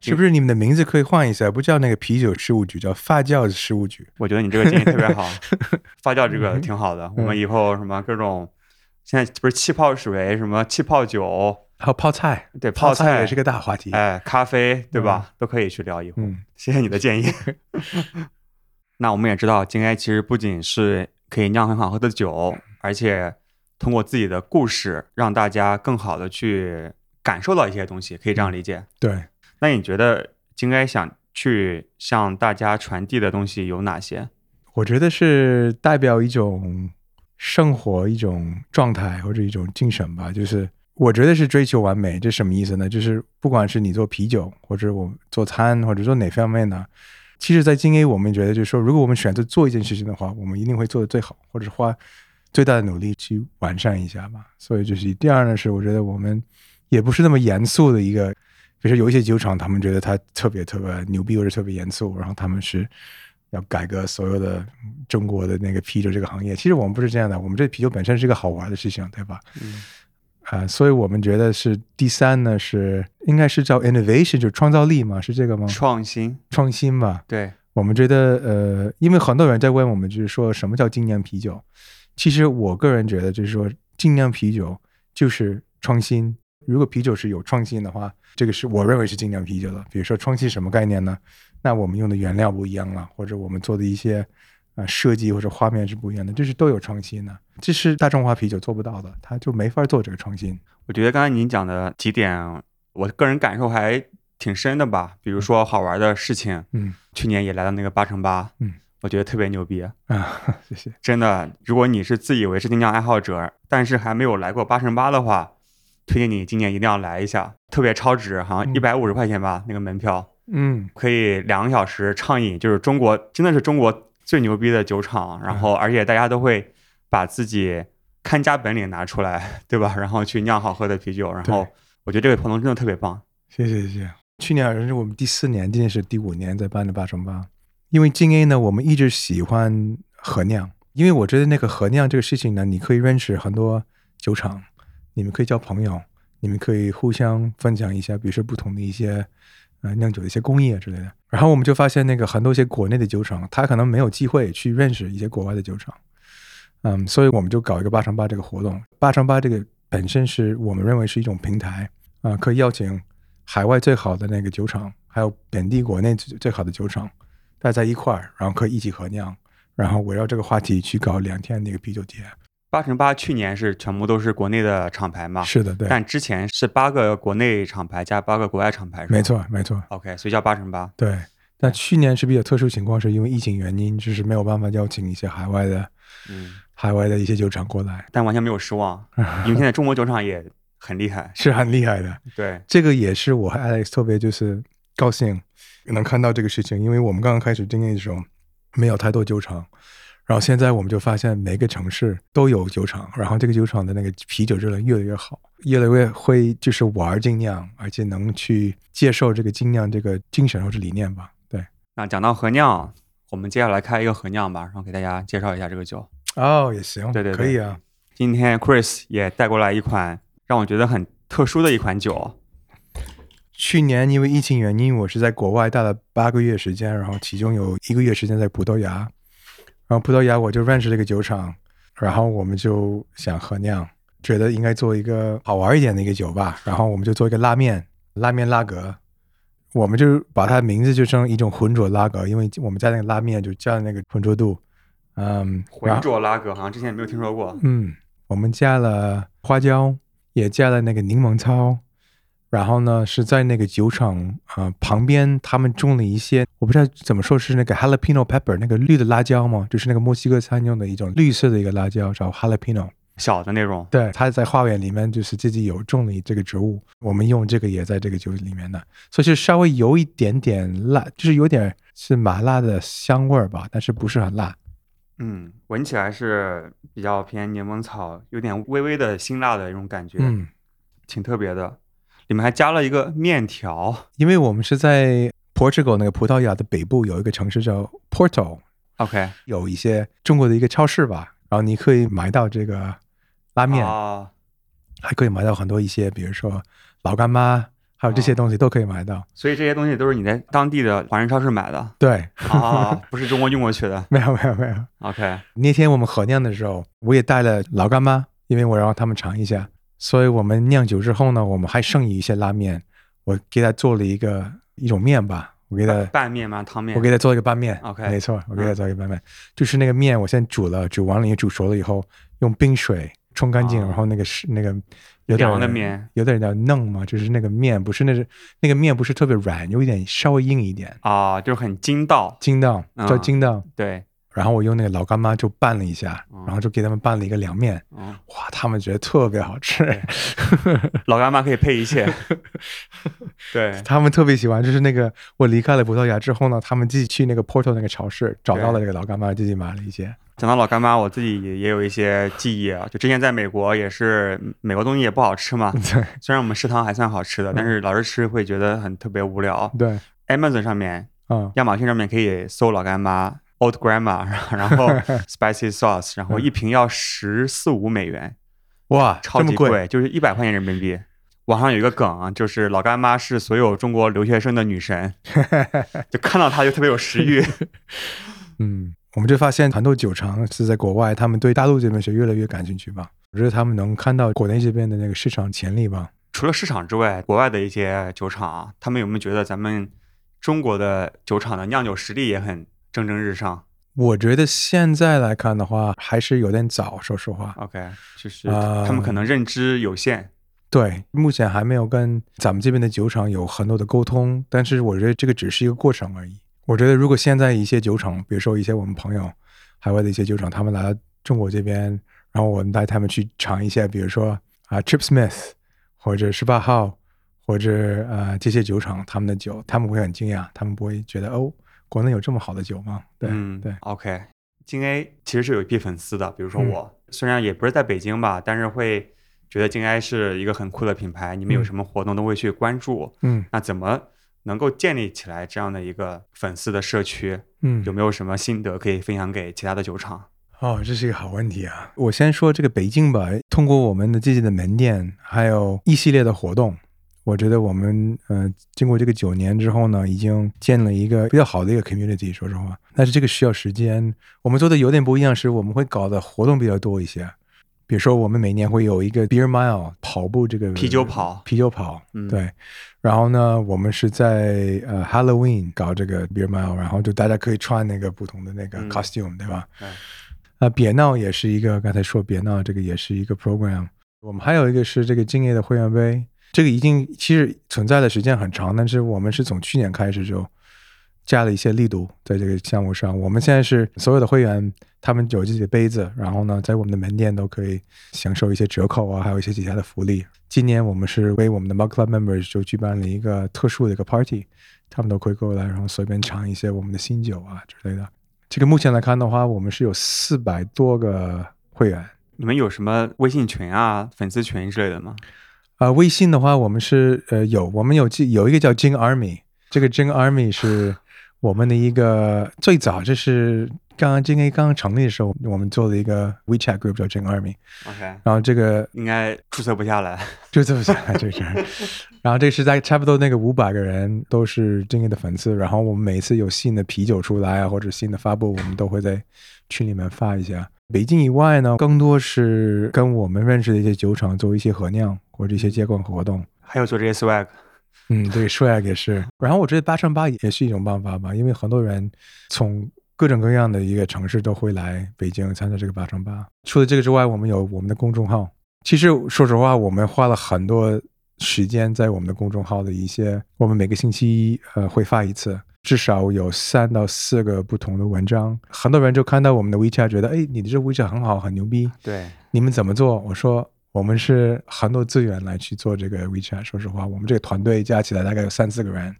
是不是你们的名字可以换一下？不叫那个啤酒事务局，叫发酵事务局。我觉得你这个建议特别好，[LAUGHS] 发酵这个挺好的。我们以后什么各种，现在不是气泡水，什么气泡酒，还有泡菜，对，泡菜也是个大话题。哎，咖啡，对吧？都可以去聊以后。嗯，谢谢你的建议。[LAUGHS] 那我们也知道，金埃其实不仅是可以酿很好喝的酒，而且通过自己的故事，让大家更好的去感受到一些东西，可以这样理解。对，那你觉得金埃想去向大家传递的东西有哪些？我觉得是代表一种生活、一种状态或者一种精神吧。就是我觉得是追求完美，这什么意思呢？就是不管是你做啤酒，或者我做餐，或者做哪方面呢？其实，在精 A 我们觉得就是说，如果我们选择做一件事情的话，我们一定会做的最好，或者是花最大的努力去完善一下吧。所以就是第二呢，是我觉得我们也不是那么严肃的一个，比如说有一些酒厂，他们觉得他特别特别牛逼或者特别严肃，然后他们是要改革所有的中国的那个啤酒这个行业。其实我们不是这样的，我们这啤酒本身是一个好玩的事情，对吧？嗯啊、所以我们觉得是第三呢，是应该是叫 innovation，就是创造力嘛，是这个吗？创新，创新吧。对，我们觉得，呃，因为很多人在问我们，就是说什么叫精酿啤酒？其实我个人觉得，就是说精酿啤酒就是创新。如果啤酒是有创新的话，这个是我认为是精酿啤酒的。比如说创新什么概念呢？那我们用的原料不一样了，或者我们做的一些啊、呃设计或者画面是不一样的，这是都有创新的。这是大众化啤酒做不到的，它就没法做这个创新。我觉得刚才您讲的几点，我个人感受还挺深的吧。比如说好玩的事情，嗯去年也来了那个八乘八，嗯，我觉得特别牛逼。啊，[LAUGHS] 谢谢。真的，如果你是自以为是精酿爱好者，但是还没有来过八乘八的话，推荐你今年一定要来一下，特别超值，好像嗯一百五十块钱吧，那个门票嗯可以两个小时畅饮，就是中国真的是中国最牛逼的酒厂，然后而且大家都会把自己看家本领拿出来，[LAUGHS] 对吧？然后去酿好喝的啤酒，然后我觉得这个活动真的特别棒。谢谢谢谢。去年好像是我们第四年，今年是第五年在办的八乘八。因为精 A 呢，我们一直喜欢合酿，因为我觉得那个合酿这个事情呢，你可以认识很多酒厂，你们可以交朋友，你们可以互相分享一下，比如说不同的一些呃酿酒的一些工艺啊之类的。然后我们就发现，那个很多一些国内的酒厂，他可能没有机会去认识一些国外的酒厂，嗯，所以我们就搞一个八乘八这个活动。八乘八这个本身是我们认为是一种平台啊、可以邀请海外最好的那个酒厂，还有本地国内最最好的酒厂，大家在一块儿，然后可以一起合酿，然后围绕这个话题去搞两天那个啤酒节。八乘八去年是全部都是国内的厂牌嘛，是的，对，但之前是八个国内厂牌加八个国外厂牌，没。错，没错，OK，所以叫八乘八。对。但去年是比较特殊情况，是因为疫情原因，就是没有办法邀请一些海外的嗯，海外的一些酒厂过来，但完全没有失望，[LAUGHS] 因为现在中国酒厂也很厉害。是很厉害的。对，这个也是我和 Alex 特别就是高兴能看到这个事情，因为我们刚刚开始经历的时候没有太多酒厂，然后现在我们就发现每个城市都有酒厂，然后这个酒厂的那个啤酒质量越来越好，越来越会就是玩精酿，而且能去接受这个精酿这个精神或者理念吧。对，那讲到合酿，我们接下来开一个合酿吧，然后给大家介绍一下这个酒。哦，也行，对对对可以啊。今天 Chris 也带过来一款让我觉得很特殊的一款酒。去年因为疫情原因，我是在国外待了八个月时间，然后其中有一个月时间在葡萄牙，然后葡萄牙我就认识了一个酒厂，然后我们就想合酿，觉得应该做一个好玩一点的一个酒吧，然后我们就做一个拉面，拉面拉格，我们就把它的名字就称一种浑浊拉格，因为我们家那个拉面就加那个浑浊度，嗯，浑浊拉格好像之前也没有听说过，嗯，我们加了花椒，也加了那个柠檬草。然后呢，是在那个酒厂啊旁边，他们种了一些，我不知道怎么说，是那个 jalapeno pepper 那个绿的辣椒嘛？就是那个墨西哥餐用的一种绿色的一个辣椒，叫 jalapeno，小的那种。对，他在花园里面就是自己有种了这个植物，我们用这个也在这个酒里面的，所以是稍微有一点点辣，就是有点是麻辣的香味儿吧，但是不是很辣。嗯，闻起来是比较偏柠檬草，有点微微的辛辣的一种感觉，嗯，挺特别的。里面还加了一个面条，因为我们是在 Portugal 那个葡萄牙的北部有一个城市叫 Porto，OK，有一些中国的一个超市吧，然后你可以买到这个拉面，还可以买到很多一些，比如说老干妈，还有这些东西都可以买到。所以这些东西都是你在当地的华人超市买的？对，啊，[LAUGHS] 不是中国运过去的？[LAUGHS] 没有，没有，没有。OK，那天我们合酿的时候，我也带了老干妈，因为我让他们尝一下。所以我们酿酒之后呢，我们还剩一些拉面，我给他做了一个一种面吧，我给他拌面吗？汤面？我给他做一个拌面。OK，没错，我给他做一个拌面，就是那个面，我先煮了，煮完了也煮熟了以后，用冰水冲干净，然后那个是那个有点的面，有点叫嫩嘛，就是那个面不是那是那个面不是特别软，有一点稍微硬一点。啊，就是很筋道，筋道叫筋道，对。然后我用那个老干妈就拌了一下，然后就给他们拌了一个凉面。哇，他们觉得特别好吃。[LAUGHS] 老干妈可以配一切。[LAUGHS] 对他们特别喜欢，就是那个我离开了葡萄牙之后呢，他们自己去那个 Porto 那个超市找到了这个老干妈，自己买了一些。讲到老干妈，我自己也也有一些记忆啊。就之前在美国也是，美国东西也不好吃嘛。[LAUGHS] 对。虽然我们食堂还算好吃的，但是老是吃会觉得很特别无聊。对。Amazon 上面，嗯，亚马逊上面可以搜老干妈。Old Grandma，[LAUGHS] 然后 [LAUGHS] Spicy Sauce，然后一瓶要十四五美元，哇，超级贵，就是一百块钱人民币。网上有一个梗啊，就是老干妈是所有中国留学生的女神，[LAUGHS] 就看到她就特别有食欲。嗯，我们就发现很多酒厂是在国外，他们对大陆这边是越来越感兴趣吧？我觉得他们能看到国内这边的那个市场潜力吧。除了市场之外，国外的一些酒厂，他们有没有觉得咱们中国的酒厂的酿酒实力也很？蒸蒸日上，我觉得现在来看的话，还是有点早。说实话，OK，就是他们可能认知有限。对，目前还没有跟咱们这边的酒厂有很多的沟通。但是我觉得这个只是一个过程而已。我觉得如果现在一些酒厂，比如说一些我们朋友海外的一些酒厂，他们来到中国这边，然后我们带他们去尝一些，比如说啊，Chip Smith 或者十八号或者呃这些酒厂他们的酒，他们会很惊讶，他们不会觉得哦。国内有这么好的酒吗？对，嗯对，OK，金 A 其实是有一批粉丝的，比如说我，虽然也不是在北京吧，但是会觉得金 A 是一个很酷的品牌，你们有什么活动都会去关注。嗯，那怎么能够建立起来这样的一个粉丝的社区？嗯，有没有什么心得可以分享给其他的酒厂？哦，这是一个好问题啊！我先说这个北京吧，通过我们的自己的门店，还有一系列的活动。我觉得我们呃，经过这个九年之后呢，已经建了一个比较好的一个 community。说实话，但是这个需要时间。我们做的有点不一样，是我们会搞的活动比较多一些。比如说，我们每年会有一个 beer mile 跑步，这个啤酒跑，啤酒跑，对。然后呢，我们是在呃 Halloween 搞这个 beer mile，然后就大家可以穿那个不同的那个 costume，对吧？啊，别闹也是一个，刚才说别闹这个也是一个 program。我们还有一个是这个敬业的会员杯。这个已经其实存在的时间很长，但是我们是从去年开始就加了一些力度在这个项目上。我们现在是所有的会员，他们有自己的杯子，然后呢，在我们的门店都可以享受一些折扣啊，还有一些其他的福利。今年我们是为我们的 Mug Club Members 就举办了一个特殊的一个 party，他们都可以过来，然后随便尝一些我们的新酒啊之类的。这个目前来看的话，我们是有四百多个会员。你们有什么微信群啊、粉丝群之类的吗？啊，微信的话，我们是呃有，我们有有一个叫 Jing Army，这个 Jing Army 是我们的一个最早这是刚刚 Jing A 刚刚成立的时候，我们做了一个 WeChat group 叫 Jing Army，OK，然后这个应该注册不下来。[LAUGHS] 就这么想，就是，然后这是在差不多那个五百个人都是 Jing A 的粉丝，然后我们每次有新的啤酒出来啊，或者新的发布，我们都会在群里面发一下。北京以外呢，更多是跟我们认识的一些酒厂做一些合酿或者一些接管活动。还有做这些 swag，嗯，对，swag 也是。然后我觉得八乘八也是一种办法吧，因为很多人从各种各样的一个城市都会来北京参加这个八乘八。除了这个之外，我们有我们的公众号。其实说实话，我们花了很多时间在我们的公众号的一些，我们每个星期呃会发一次，至少有三到四个不同的文章。很多人就看到我们的 WeChat，觉得哎，你的这 WeChat 很好，很牛逼，对，你们怎么做？我说我们是很多资源来去做这个 WeChat。说实话，我们这个团队加起来大概有三四个人，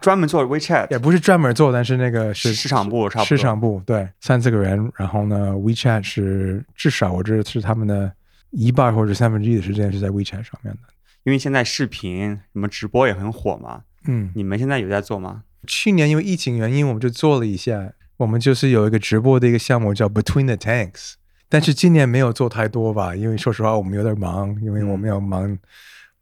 专门做 WeChat，也不是专门做，但是那个是市场部差不多。市场部对三四个人，然后呢，WeChat 是至少我这是他们的一半或者三分之一的时间是在 WeChat 上面的。因为现在视频什么直播也很火嘛，嗯，你们现在有在做吗？去年因为疫情原因，我们就做了一下，我们就是有一个直播的一个项目叫 Between the Tanks，但是今年没有做太多吧，因为说实话我们有点忙，因为我们要忙、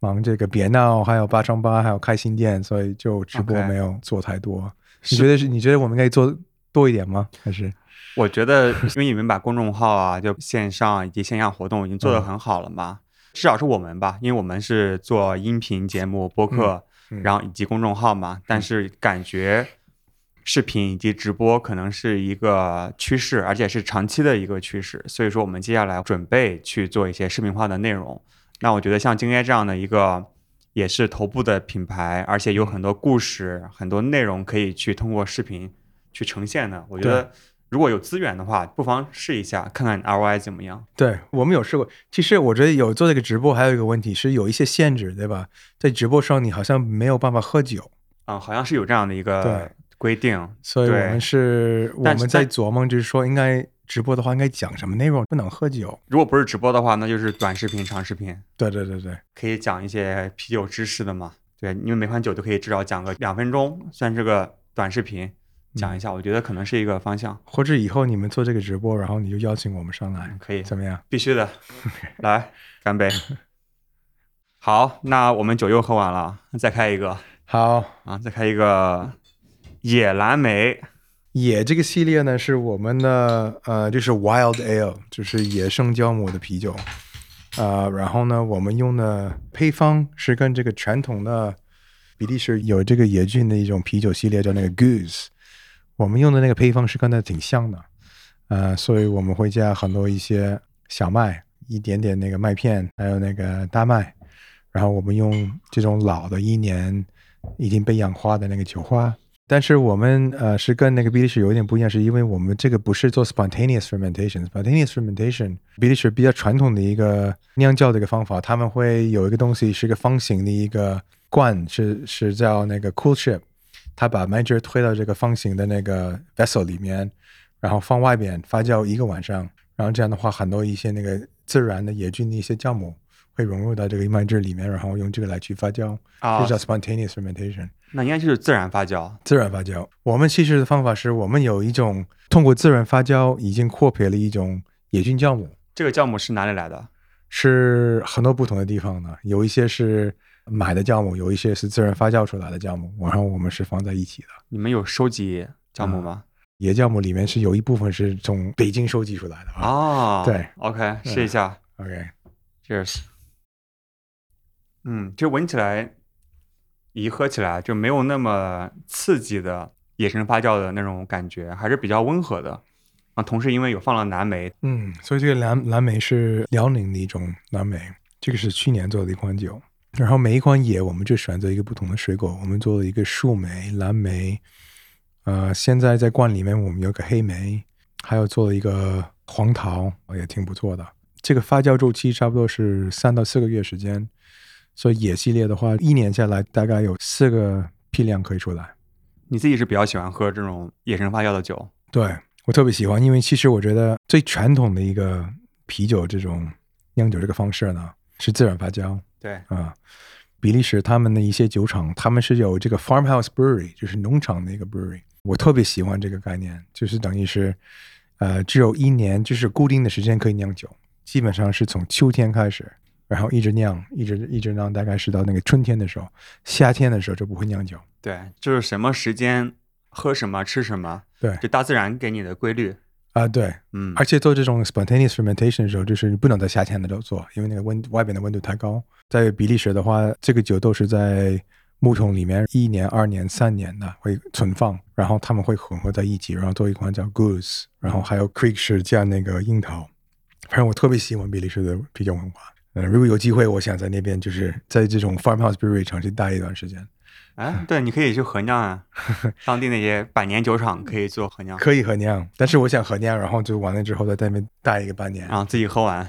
忙这个别闹，还有八乘八，还有开新店，所以就直播没有做太多。你觉得是？你觉得我们应该做多一点吗？还是？我觉得，因为你们把公众号啊，就线上以及线下活动已经做得很好了嘛，至少是我们吧，因为我们是做音频节目、播客，嗯然后以及公众号嘛，但是感觉视频以及直播可能是一个趋势，而且是长期的一个趋势，所以说我们接下来准备去做一些视频化的内容。那我觉得像今天这样的一个也是头部的品牌，而且有很多故事、很多内容可以去通过视频去呈现的。我觉得如果有资源的话，不妨试一下，看看 ROI 怎么样。对我们有试过。其实我觉得有做这个直播，还有一个问题是有一些限制，对吧？在直播上你好像没有办法喝酒，啊、好像是有这样的一个规定。所以我们是我们在琢磨，就是说应该直播的话应该讲什么内容，不能喝酒。如果不是直播的话，那就是短视频、长视频，对对对对，可以讲一些啤酒知识的嘛。对，因为每款酒都可以至少讲个两分钟，算是个短视频讲一下，我觉得可能是一个方向，或者以后你们做这个直播，然后你就邀请我们上来，可以，怎么样？必须的。[LAUGHS] 来，干杯！好，那我们酒又喝完了，再开一个好，啊，再开一个野蓝莓。野这个系列呢是我们的呃，就是 Wild Ale，就是野生酵母的啤酒。呃，然后呢，我们用的配方是跟这个传统的比利时有这个野菌的一种啤酒系列叫那个 Goose，我们用的那个配方是跟它挺像的。呃，所以我们会加很多一些小麦，一点点那个麦片，还有那个大麦，然后我们用这种老的一年已经被氧化的那个酒花。但是我们呃是跟那个比利时有一点不一样，是因为我们这个不是做 spontaneous fermentation。spontaneous fermentation 比利时比较传统的一个酿造的一个方法，他们会有一个东西是个方形的一个罐，是是叫那个 cool ship，他把麦汁推到这个方形的那个 vessel 里面，然后放外边发酵一个晚上，然后这样的话，很多一些那个自然的野菌的一些酵母会融入到这个麦汁里面，然后用这个来去发酵，啊这叫 spontaneous fermentation。那应该就是自然发酵。自然发酵。我们其实的方法是我们有一种通过自然发酵已经扩培了一种野菌酵母，这个酵母是哪里来的？是很多不同的地方的，有一些是买的酵母，有一些是自然发酵出来的酵母，然后我们是放在一起的。你们有收集酵母吗？野酵母里面是有一部分是从北京收集出来的啊。啊，对，OK，试一下 OK，，Cheers。嗯，就闻起来，一喝起来就没有那么刺激的野生发酵的那种感觉，还是比较温和的。啊，同时因为有放了蓝莓，嗯，所以这个蓝蓝莓是辽宁的一种蓝莓，这个是去年做的一款酒。然后每一款野我们就选择一个不同的水果，我们做了一个树莓、蓝莓，呃，现在在罐里面我们有个黑莓，还有做了一个黄桃，也挺不错的。这个发酵周期差不多是三到四个月时间，所以野系列的话，一年下来大概有四个批量可以出来。你自己是比较喜欢喝这种野生发酵的酒，对我特别喜欢，因为其实我觉得最传统的一个啤酒这种酿酒这个方式呢，是自然发酵对，啊。比利时他们的一些酒厂，他们是有这个 farmhouse brewery，就是农场的一个 brewery，我特别喜欢这个概念，就是等于是，呃，只有一年就是固定的时间可以酿酒，基本上是从秋天开始，然后一直酿，一直一直酿，大概是到那个春天的时候，夏天的时候就不会酿酒。对，就是什么时间喝什么吃什么，对就大自然给你的规律。啊、对，嗯，而且做这种 spontaneous fermentation 的时候，就是你不能在夏天的时候做，因为那个温外边的温度太高。在比利时的话，这个酒都是在木桶里面一年、二年、三年的会存放，然后他们会混合在一起，然后做一款叫 Goose，然后还有 Creek 是加那个樱桃。反正我特别喜欢比利时的啤酒文化。嗯，如果有机会，我想在那边就是在这种 farmhouse brewery 长期待一段时间，哎，对，你可以去合酿啊，[LAUGHS] 当地那些百年酒厂可以做合酿，可以合酿，但是我想合酿，然后就完了之后在那边待一个半年，然后自己喝完，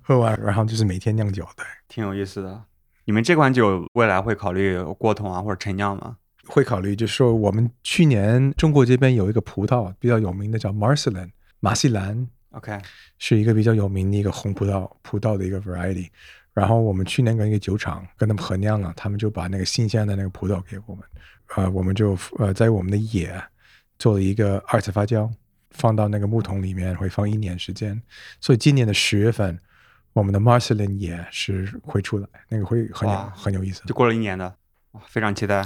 喝完然后就是每天酿酒，对。挺有意思的。你们这款酒未来会考虑过桶啊或者陈酿吗？会考虑，就是说我们去年中国这边有一个葡萄比较有名的叫 Marcelin 马西兰，OK，是一个比较有名的一个红葡萄葡萄的一个 variety。然后我们去年跟一个酒厂跟他们合酿了，他们就把那个新鲜的那个葡萄给我们，呃，我们就呃在我们的野做了一个二次发酵，放到那个木桶里面会放一年时间，所以今年的十月份，我们的 Marcelin 也是会出来，那个会很有很有意思。就过了一年的，哇，非常期待，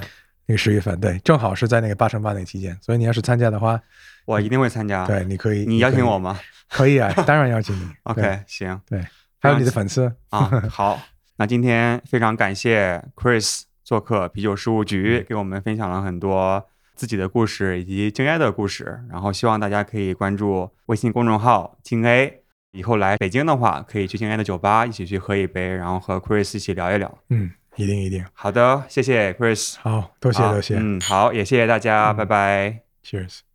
那个十月份，对，正好是在那个八乘八那个期间，所以你要是参加的话，我一定会参加。对，，你可以，你邀请我吗可以啊，当然邀请你。[LAUGHS] OK，行对，还有你的粉丝，啊，[LAUGHS] 好，那今天非常感谢 Chris 做客啤酒事务嗯局，给我们分享了很多自己的故事以及京 A 的故事，然后希望大家可以关注微信公众号京 A。以后来北京的话，可以去京 A 的酒吧一起去喝一杯，然后和 Chris 一起聊一聊。嗯，一定一定，好的，谢谢 Chris，好，多谢多谢嗯，好，也谢谢大家，嗯拜拜。，Cheers。